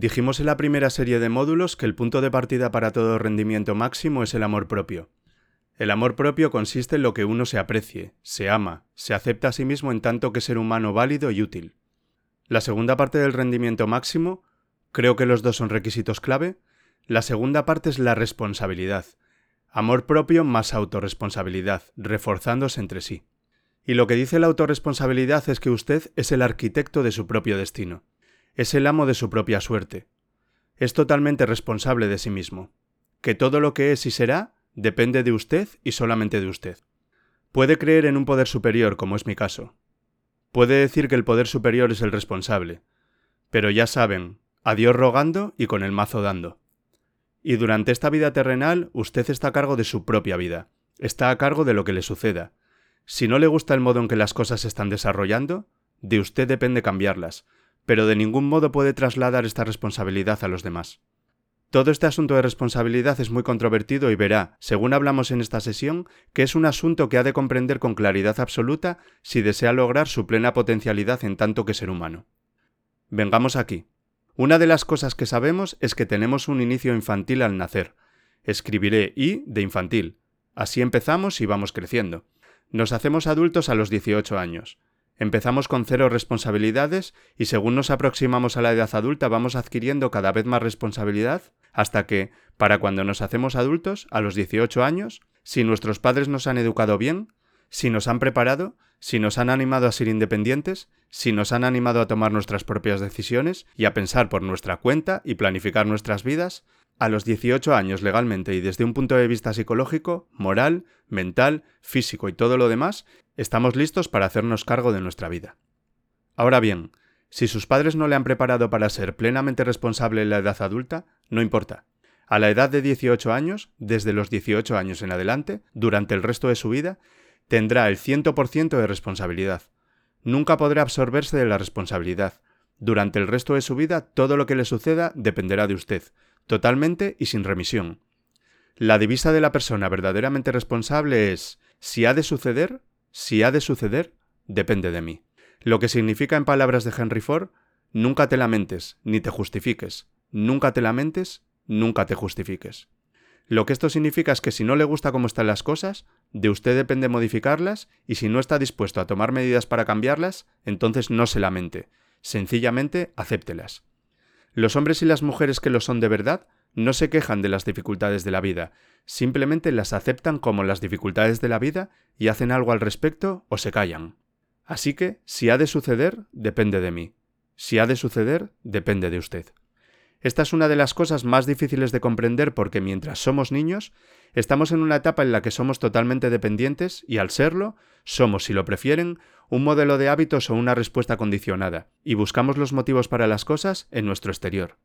Dijimos en la primera serie de módulos que el punto de partida para todo rendimiento máximo es el amor propio. El amor propio consiste en lo que uno se aprecie, se ama, se acepta a sí mismo en tanto que ser humano válido y útil. La segunda parte del rendimiento máximo, creo que los dos son requisitos clave, la segunda parte es la responsabilidad. Amor propio más autorresponsabilidad, reforzándose entre sí. Y lo que dice la autorresponsabilidad es que usted es el arquitecto de su propio destino es el amo de su propia suerte. Es totalmente responsable de sí mismo. Que todo lo que es y será depende de usted y solamente de usted. Puede creer en un poder superior, como es mi caso. Puede decir que el poder superior es el responsable. Pero ya saben, a Dios rogando y con el mazo dando. Y durante esta vida terrenal usted está a cargo de su propia vida, está a cargo de lo que le suceda. Si no le gusta el modo en que las cosas se están desarrollando, de usted depende cambiarlas, pero de ningún modo puede trasladar esta responsabilidad a los demás. Todo este asunto de responsabilidad es muy controvertido y verá, según hablamos en esta sesión, que es un asunto que ha de comprender con claridad absoluta si desea lograr su plena potencialidad en tanto que ser humano. Vengamos aquí. Una de las cosas que sabemos es que tenemos un inicio infantil al nacer. Escribiré I de infantil. Así empezamos y vamos creciendo. Nos hacemos adultos a los 18 años. Empezamos con cero responsabilidades y según nos aproximamos a la edad adulta vamos adquiriendo cada vez más responsabilidad hasta que, para cuando nos hacemos adultos, a los 18 años, si nuestros padres nos han educado bien, si nos han preparado, si nos han animado a ser independientes, si nos han animado a tomar nuestras propias decisiones y a pensar por nuestra cuenta y planificar nuestras vidas, a los 18 años legalmente y desde un punto de vista psicológico, moral, mental, físico y todo lo demás, estamos listos para hacernos cargo de nuestra vida. Ahora bien, si sus padres no le han preparado para ser plenamente responsable en la edad adulta, no importa. A la edad de 18 años, desde los 18 años en adelante, durante el resto de su vida, tendrá el 100% de responsabilidad. Nunca podrá absorberse de la responsabilidad. Durante el resto de su vida, todo lo que le suceda dependerá de usted, totalmente y sin remisión. La divisa de la persona verdaderamente responsable es si ha de suceder, si ha de suceder, depende de mí. Lo que significa en palabras de Henry Ford, nunca te lamentes, ni te justifiques, nunca te lamentes, nunca te justifiques. Lo que esto significa es que si no le gusta cómo están las cosas, de usted depende modificarlas y si no está dispuesto a tomar medidas para cambiarlas, entonces no se lamente, sencillamente acéptelas. Los hombres y las mujeres que lo son de verdad no se quejan de las dificultades de la vida, simplemente las aceptan como las dificultades de la vida y hacen algo al respecto o se callan. Así que, si ha de suceder, depende de mí. Si ha de suceder, depende de usted. Esta es una de las cosas más difíciles de comprender porque mientras somos niños, estamos en una etapa en la que somos totalmente dependientes y al serlo, somos, si lo prefieren, un modelo de hábitos o una respuesta condicionada, y buscamos los motivos para las cosas en nuestro exterior.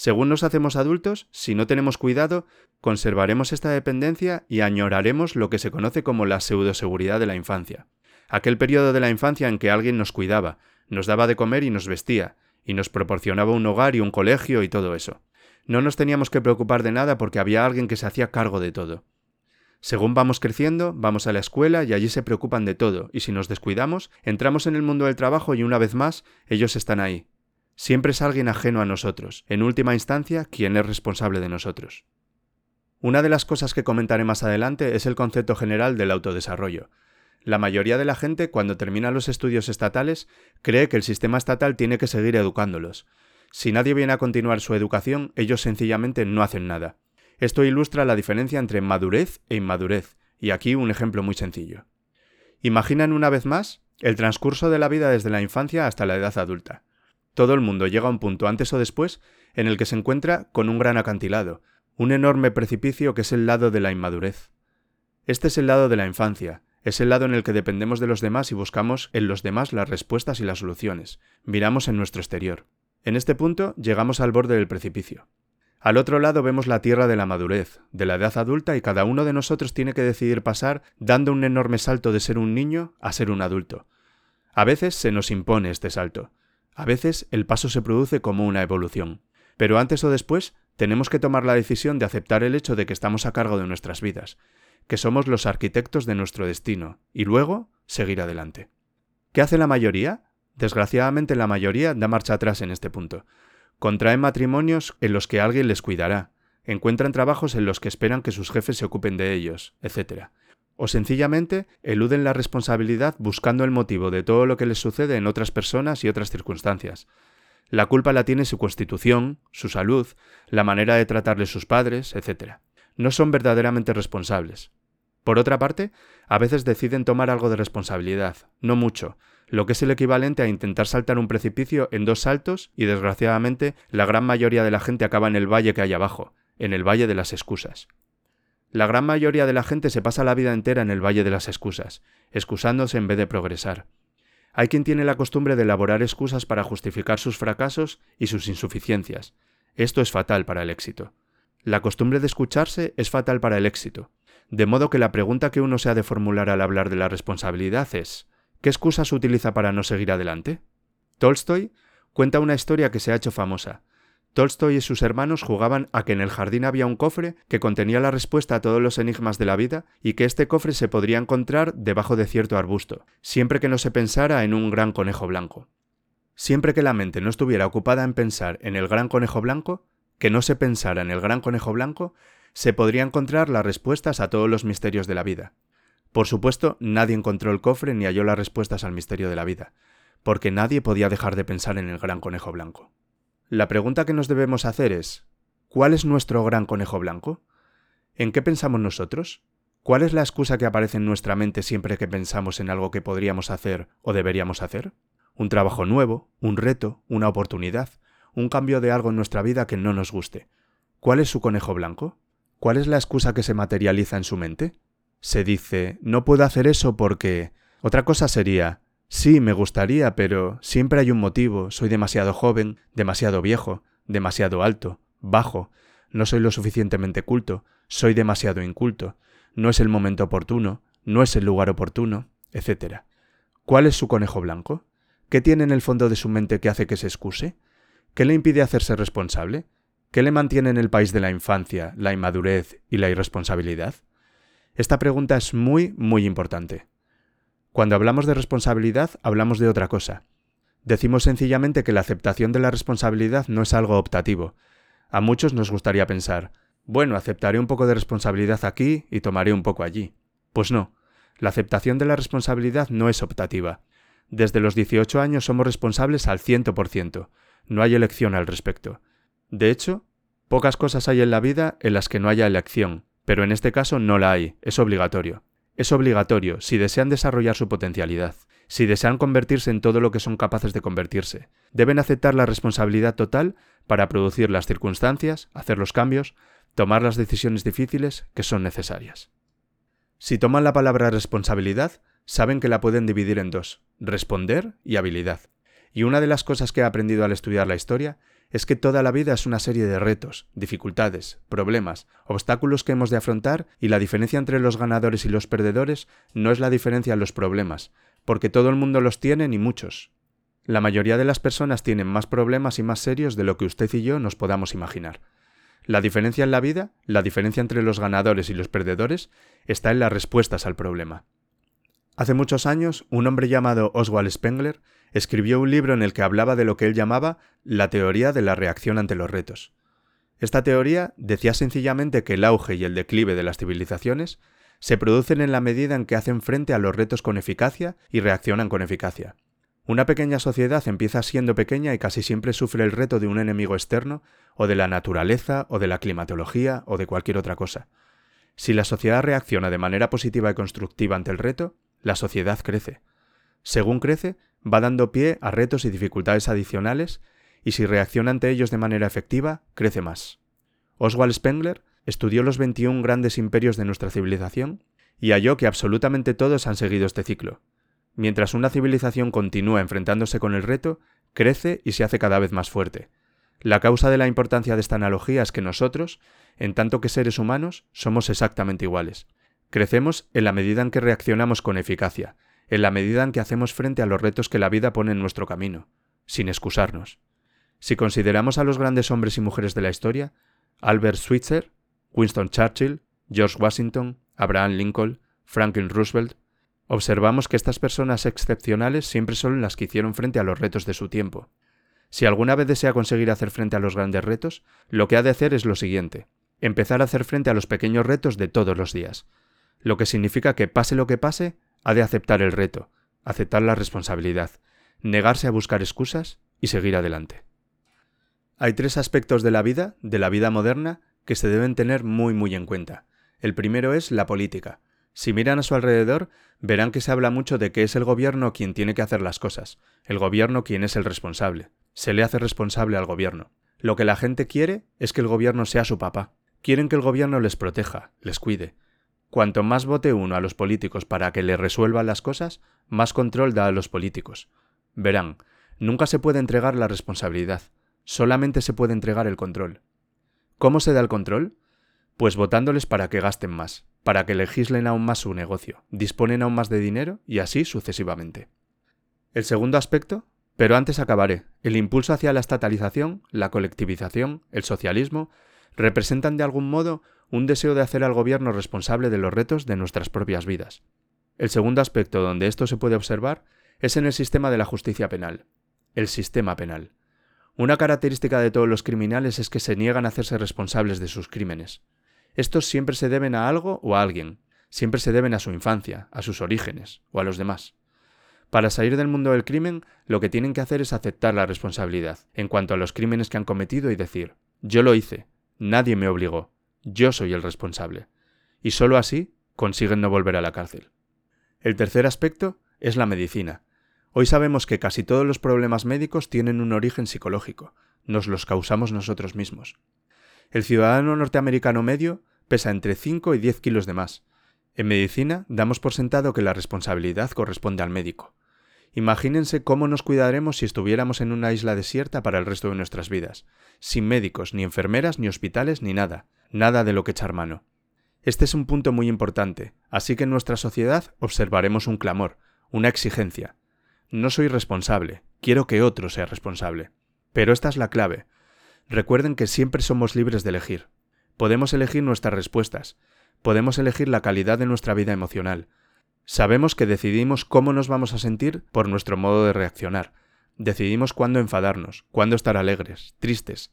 Según nos hacemos adultos, si no tenemos cuidado, conservaremos esta dependencia y añoraremos lo que se conoce como la pseudoseguridad de la infancia. Aquel periodo de la infancia en que alguien nos cuidaba, nos daba de comer y nos vestía, y nos proporcionaba un hogar y un colegio y todo eso. No nos teníamos que preocupar de nada porque había alguien que se hacía cargo de todo. Según vamos creciendo, vamos a la escuela y allí se preocupan de todo, y si nos descuidamos, entramos en el mundo del trabajo y una vez más, ellos están ahí, Siempre es alguien ajeno a nosotros, en última instancia, quien es responsable de nosotros. Una de las cosas que comentaré más adelante es el concepto general del autodesarrollo. La mayoría de la gente, cuando termina los estudios estatales, cree que el sistema estatal tiene que seguir educándolos. Si nadie viene a continuar su educación, ellos sencillamente no hacen nada. Esto ilustra la diferencia entre madurez e inmadurez, y aquí un ejemplo muy sencillo. Imaginan una vez más el transcurso de la vida desde la infancia hasta la edad adulta. Todo el mundo llega a un punto antes o después en el que se encuentra con un gran acantilado, un enorme precipicio que es el lado de la inmadurez. Este es el lado de la infancia, es el lado en el que dependemos de los demás y buscamos en los demás las respuestas y las soluciones, miramos en nuestro exterior. En este punto llegamos al borde del precipicio. Al otro lado vemos la tierra de la madurez, de la edad adulta y cada uno de nosotros tiene que decidir pasar dando un enorme salto de ser un niño a ser un adulto. A veces se nos impone este salto, a veces el paso se produce como una evolución, pero antes o después tenemos que tomar la decisión de aceptar el hecho de que estamos a cargo de nuestras vidas, que somos los arquitectos de nuestro destino, y luego seguir adelante. ¿Qué hace la mayoría? Desgraciadamente la mayoría da marcha atrás en este punto. contraen matrimonios en los que alguien les cuidará, encuentran trabajos en los que esperan que sus jefes se ocupen de ellos, etc. O sencillamente eluden la responsabilidad buscando el motivo de todo lo que les sucede en otras personas y otras circunstancias. La culpa la tiene su constitución, su salud, la manera de tratarles sus padres, etc. No son verdaderamente responsables. Por otra parte, a veces deciden tomar algo de responsabilidad, no mucho, lo que es el equivalente a intentar saltar un precipicio en dos saltos y desgraciadamente la gran mayoría de la gente acaba en el valle que hay abajo, en el valle de las excusas. La gran mayoría de la gente se pasa la vida entera en el valle de las excusas, excusándose en vez de progresar. Hay quien tiene la costumbre de elaborar excusas para justificar sus fracasos y sus insuficiencias. Esto es fatal para el éxito. La costumbre de escucharse es fatal para el éxito. De modo que la pregunta que uno se ha de formular al hablar de la responsabilidad es ¿qué excusas utiliza para no seguir adelante? Tolstoy cuenta una historia que se ha hecho famosa. Tolstoy y sus hermanos jugaban a que en el jardín había un cofre que contenía la respuesta a todos los enigmas de la vida y que este cofre se podría encontrar debajo de cierto arbusto, siempre que no se pensara en un gran conejo blanco. Siempre que la mente no estuviera ocupada en pensar en el gran conejo blanco, que no se pensara en el gran conejo blanco, se podría encontrar las respuestas a todos los misterios de la vida. Por supuesto, nadie encontró el cofre ni halló las respuestas al misterio de la vida, porque nadie podía dejar de pensar en el gran conejo blanco. La pregunta que nos debemos hacer es, ¿cuál es nuestro gran conejo blanco? ¿En qué pensamos nosotros? ¿Cuál es la excusa que aparece en nuestra mente siempre que pensamos en algo que podríamos hacer o deberíamos hacer? ¿Un trabajo nuevo? ¿Un reto? ¿Una oportunidad? ¿Un cambio de algo en nuestra vida que no nos guste? ¿Cuál es su conejo blanco? ¿Cuál es la excusa que se materializa en su mente? Se dice, no puedo hacer eso porque... Otra cosa sería, sí, me gustaría, pero siempre hay un motivo, soy demasiado joven, demasiado viejo, demasiado alto, bajo, no soy lo suficientemente culto, soy demasiado inculto, no es el momento oportuno, no es el lugar oportuno, etc. ¿Cuál es su conejo blanco? ¿Qué tiene en el fondo de su mente que hace que se excuse? ¿Qué le impide hacerse responsable? ¿Qué le mantiene en el país de la infancia, la inmadurez y la irresponsabilidad? Esta pregunta es muy, muy importante. Cuando hablamos de responsabilidad, hablamos de otra cosa. Decimos sencillamente que la aceptación de la responsabilidad no es algo optativo. A muchos nos gustaría pensar, bueno, aceptaré un poco de responsabilidad aquí y tomaré un poco allí. Pues no, la aceptación de la responsabilidad no es optativa. Desde los 18 años somos responsables al 100%. No hay elección al respecto. De hecho, pocas cosas hay en la vida en las que no haya elección, pero en este caso no la hay, es obligatorio. Es obligatorio si desean desarrollar su potencialidad, si desean convertirse en todo lo que son capaces de convertirse. Deben aceptar la responsabilidad total para producir las circunstancias, hacer los cambios, tomar las decisiones difíciles que son necesarias. Si toman la palabra responsabilidad, saben que la pueden dividir en dos, responder y habilidad. Y una de las cosas que he aprendido al estudiar la historia es que toda la vida es una serie de retos, dificultades, problemas, obstáculos que hemos de afrontar y la diferencia entre los ganadores y los perdedores no es la diferencia en los problemas, porque todo el mundo los tiene ni muchos. La mayoría de las personas tienen más problemas y más serios de lo que usted y yo nos podamos imaginar. La diferencia en la vida, la diferencia entre los ganadores y los perdedores, está en las respuestas al problema. Hace muchos años, un hombre llamado Oswald Spengler escribió un libro en el que hablaba de lo que él llamaba la teoría de la reacción ante los retos. Esta teoría decía sencillamente que el auge y el declive de las civilizaciones se producen en la medida en que hacen frente a los retos con eficacia y reaccionan con eficacia. Una pequeña sociedad empieza siendo pequeña y casi siempre sufre el reto de un enemigo externo, o de la naturaleza, o de la climatología, o de cualquier otra cosa. Si la sociedad reacciona de manera positiva y constructiva ante el reto, la sociedad crece. Según crece, va dando pie a retos y dificultades adicionales, y si reacciona ante ellos de manera efectiva, crece más. Oswald Spengler estudió los 21 grandes imperios de nuestra civilización y halló que absolutamente todos han seguido este ciclo. Mientras una civilización continúa enfrentándose con el reto, crece y se hace cada vez más fuerte. La causa de la importancia de esta analogía es que nosotros, en tanto que seres humanos, somos exactamente iguales. Crecemos en la medida en que reaccionamos con eficacia, en la medida en que hacemos frente a los retos que la vida pone en nuestro camino, sin excusarnos. Si consideramos a los grandes hombres y mujeres de la historia, Albert Schweitzer, Winston Churchill, George Washington, Abraham Lincoln, Franklin Roosevelt, observamos que estas personas excepcionales siempre son las que hicieron frente a los retos de su tiempo. Si alguna vez desea conseguir hacer frente a los grandes retos, lo que ha de hacer es lo siguiente. Empezar a hacer frente a los pequeños retos de todos los días. Lo que significa que pase lo que pase, ha de aceptar el reto, aceptar la responsabilidad, negarse a buscar excusas y seguir adelante. Hay tres aspectos de la vida, de la vida moderna, que se deben tener muy muy en cuenta. El primero es la política. Si miran a su alrededor, verán que se habla mucho de que es el gobierno quien tiene que hacer las cosas, el gobierno quien es el responsable. Se le hace responsable al gobierno. Lo que la gente quiere es que el gobierno sea su papá. Quieren que el gobierno les proteja, les cuide. Cuanto más vote uno a los políticos para que le resuelvan las cosas, más control da a los políticos. Verán, nunca se puede entregar la responsabilidad, solamente se puede entregar el control. ¿Cómo se da el control? Pues votándoles para que gasten más, para que legislen aún más su negocio, disponen aún más de dinero y así sucesivamente. El segundo aspecto, pero antes acabaré, el impulso hacia la estatalización, la colectivización, el socialismo, representan de algún modo un deseo de hacer al gobierno responsable de los retos de nuestras propias vidas. El segundo aspecto donde esto se puede observar es en el sistema de la justicia penal, el sistema penal. Una característica de todos los criminales es que se niegan a hacerse responsables de sus crímenes. Estos siempre se deben a algo o a alguien, siempre se deben a su infancia, a sus orígenes o a los demás. Para salir del mundo del crimen, lo que tienen que hacer es aceptar la responsabilidad en cuanto a los crímenes que han cometido y decir, yo lo hice, nadie me obligó, yo soy el responsable. Y sólo así consiguen no volver a la cárcel. El tercer aspecto es la medicina. Hoy sabemos que casi todos los problemas médicos tienen un origen psicológico, nos los causamos nosotros mismos. El ciudadano norteamericano medio pesa entre 5 y 10 kilos de más. En medicina damos por sentado que la responsabilidad corresponde al médico. Imagínense cómo nos cuidaremos si estuviéramos en una isla desierta para el resto de nuestras vidas, sin médicos, ni enfermeras, ni hospitales, ni nada, nada de lo que echar mano. Este es un punto muy importante, así que en nuestra sociedad observaremos un clamor, una exigencia. No soy responsable, quiero que otro sea responsable. Pero esta es la clave, Recuerden que siempre somos libres de elegir. Podemos elegir nuestras respuestas, podemos elegir la calidad de nuestra vida emocional. Sabemos que decidimos cómo nos vamos a sentir por nuestro modo de reaccionar. Decidimos cuándo enfadarnos, cuándo estar alegres, tristes.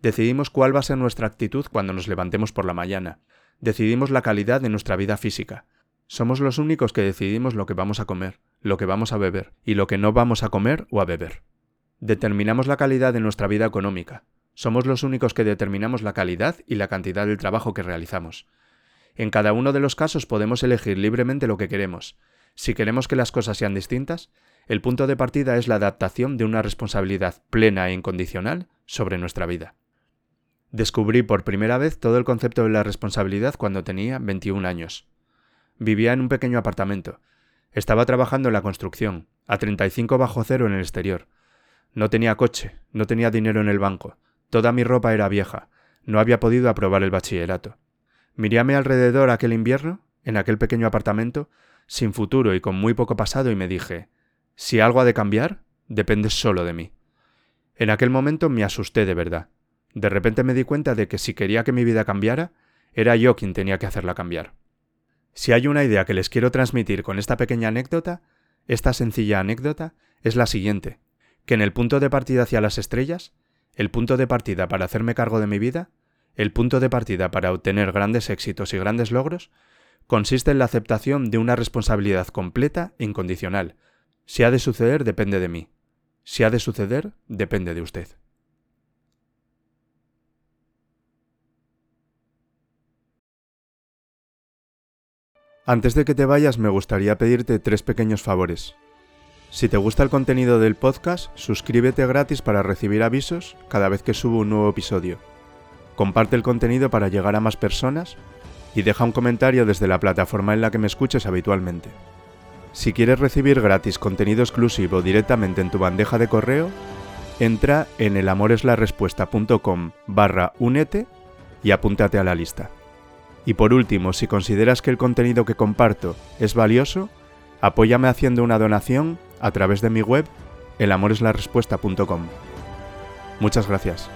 Decidimos cuál va a ser nuestra actitud cuando nos levantemos por la mañana. Decidimos la calidad de nuestra vida física. Somos los únicos que decidimos lo que vamos a comer, lo que vamos a beber y lo que no vamos a comer o a beber. Determinamos la calidad de nuestra vida económica, somos los únicos que determinamos la calidad y la cantidad del trabajo que realizamos. En cada uno de los casos podemos elegir libremente lo que queremos. Si queremos que las cosas sean distintas, el punto de partida es la adaptación de una responsabilidad plena e incondicional sobre nuestra vida. Descubrí por primera vez todo el concepto de la responsabilidad cuando tenía 21 años. Vivía en un pequeño apartamento. Estaba trabajando en la construcción, a 35 bajo cero en el exterior. No tenía coche, no tenía dinero en el banco, Toda mi ropa era vieja. No había podido aprobar el bachillerato. Miré a mi alrededor aquel invierno, en aquel pequeño apartamento, sin futuro y con muy poco pasado, y me dije, si algo ha de cambiar, depende solo de mí. En aquel momento me asusté de verdad. De repente me di cuenta de que si quería que mi vida cambiara, era yo quien tenía que hacerla cambiar. Si hay una idea que les quiero transmitir con esta pequeña anécdota, esta sencilla anécdota, es la siguiente, que en el punto de partida hacia las estrellas, el punto de partida para hacerme cargo de mi vida, el punto de partida para obtener grandes éxitos y grandes logros, consiste en la aceptación de una responsabilidad completa e incondicional. Si ha de suceder, depende de mí. Si ha de suceder, depende de usted. Antes de que te vayas, me gustaría pedirte tres pequeños favores. Si te gusta el contenido del podcast, suscríbete gratis para recibir avisos cada vez que subo un nuevo episodio. Comparte el contenido para llegar a más personas y deja un comentario desde la plataforma en la que me escuches habitualmente. Si quieres recibir gratis contenido exclusivo directamente en tu bandeja de correo, entra en elamoreslarespuesta.com barra únete y apúntate a la lista. Y por último, si consideras que el contenido que comparto es valioso, apóyame haciendo una donación a través de mi web elamoreslarespuesta.com. Muchas gracias.